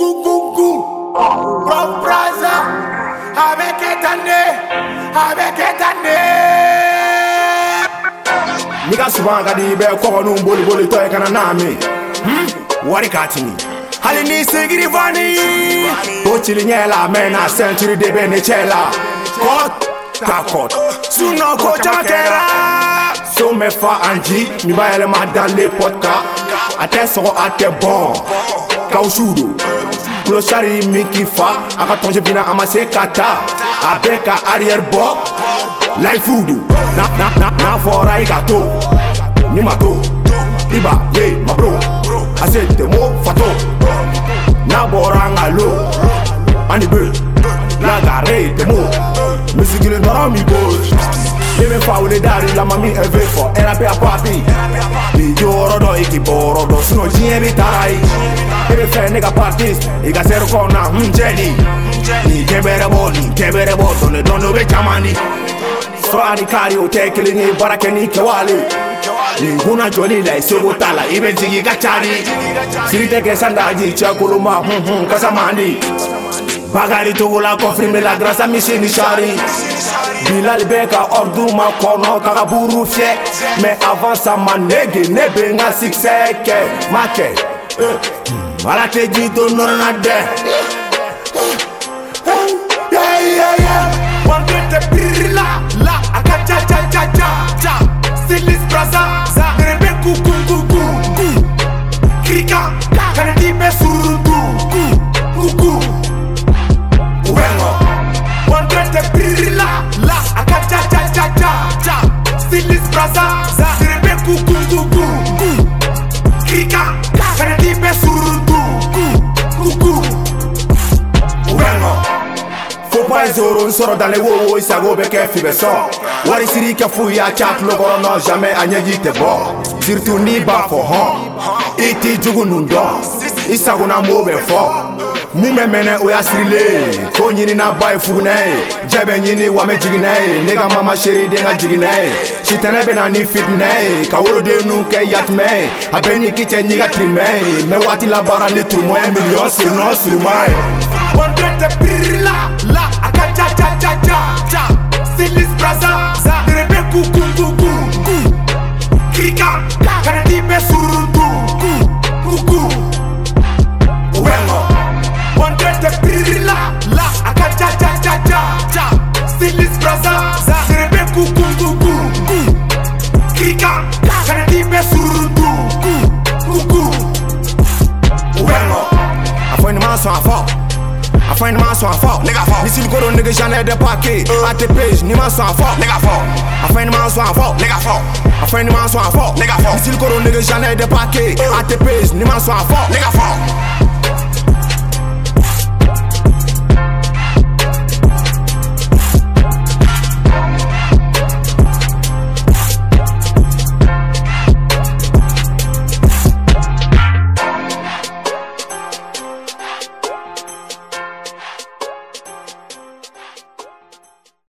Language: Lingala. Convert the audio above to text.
Gugugugugou, blok braza, a me ketane, a me ketane Mika souban kadi be koko nou boli boli toye kananame hmm? Wari katini, aleni segiri vani Pochili nye la mena senturi debe ne chela Kot, ta kot, sou nan ko chan kera Sou me fa anji, mi baye le madan le potka Ate soko ate bon kausudo kulosari min k'i fa a ka tɔnjɛ bina a e ma se ka ta a bɛɛ ka ariyɛri bɔ layifu do n'a fɔra i ka to ni ma to i b'a ye mabro a se temo fato n'a bɔra an ka lo ani be n'a ka re temo misigili nɔrɔ mi bo Deme fa wele dari la mami eve fɔ ɛrɛ bɛ a papi Bi jɔyɔrɔ dɔ i k'i bɔ yɔrɔ dɔ sinɔn diɲɛ bɛ taa ye Ebe mm, fɛ ne ka partis i ka sɛri kɔ na hun cɛ di Nin kɛbɛrɛ bɔ nin kɛbɛrɛ bɔ dɔni dɔni o bɛ caman kari o tɛ kelen ye ni kɛwale nin kunna la i seko t'a jigi ka siri tɛ kɛ san daji cɛkoloma hunhun mm, mm, kasa man di bakari togola la grasa misi ni sari bilali bɛ ka ɔridu ma kɔnɔ taga buru fiyɛ mɛ avan sama nege ne bɛ n ka sikisɛ Mara keji to norna de. bɛ zoro n sɔrɔ dalen wo wo i sago bɛ kɛ fibɛ sɔn wari siri kɛ fu y'a ca tulo kɔrɔ nɔ jamais a ɲɛji tɛ bɔ ziritu n'i b'a fɔ hɔn i t'i jugu nun dɔn i sagona m'o bɛ fɔ mun bɛ mɛnɛ o y'a sirilen ko ɲinina ba ye fugunɛ ye jɛ bɛ ɲini wa mɛ jiginɛ ye ne ka mama seri den ka jiginɛ ye sitɛnɛ bɛ na ni fitinɛ ye ka woloden nu kɛ yatimɛ ye a bɛ ni kicɛ ɲi ka tirimɛ ye mɛ waati labaara ni turumɔ ye miliyɔn sirinɔ sirima ye. kana nimesurundu kuku uwemo bondete pirila la akajajajaja stilis braza sirebe kukunguku krika ma soit fort, nigga fort. Missile goro, oh, nigga, j'en ai des paquets. ATP, ni m'en soit fort, nigga fort. Afin de soit fort, nigga fort. Afin de soit fort, nigga fort. Missile goro, oh, nigga, j'en ai des paquets. ATP, ni m'en soit fort, nigga fort.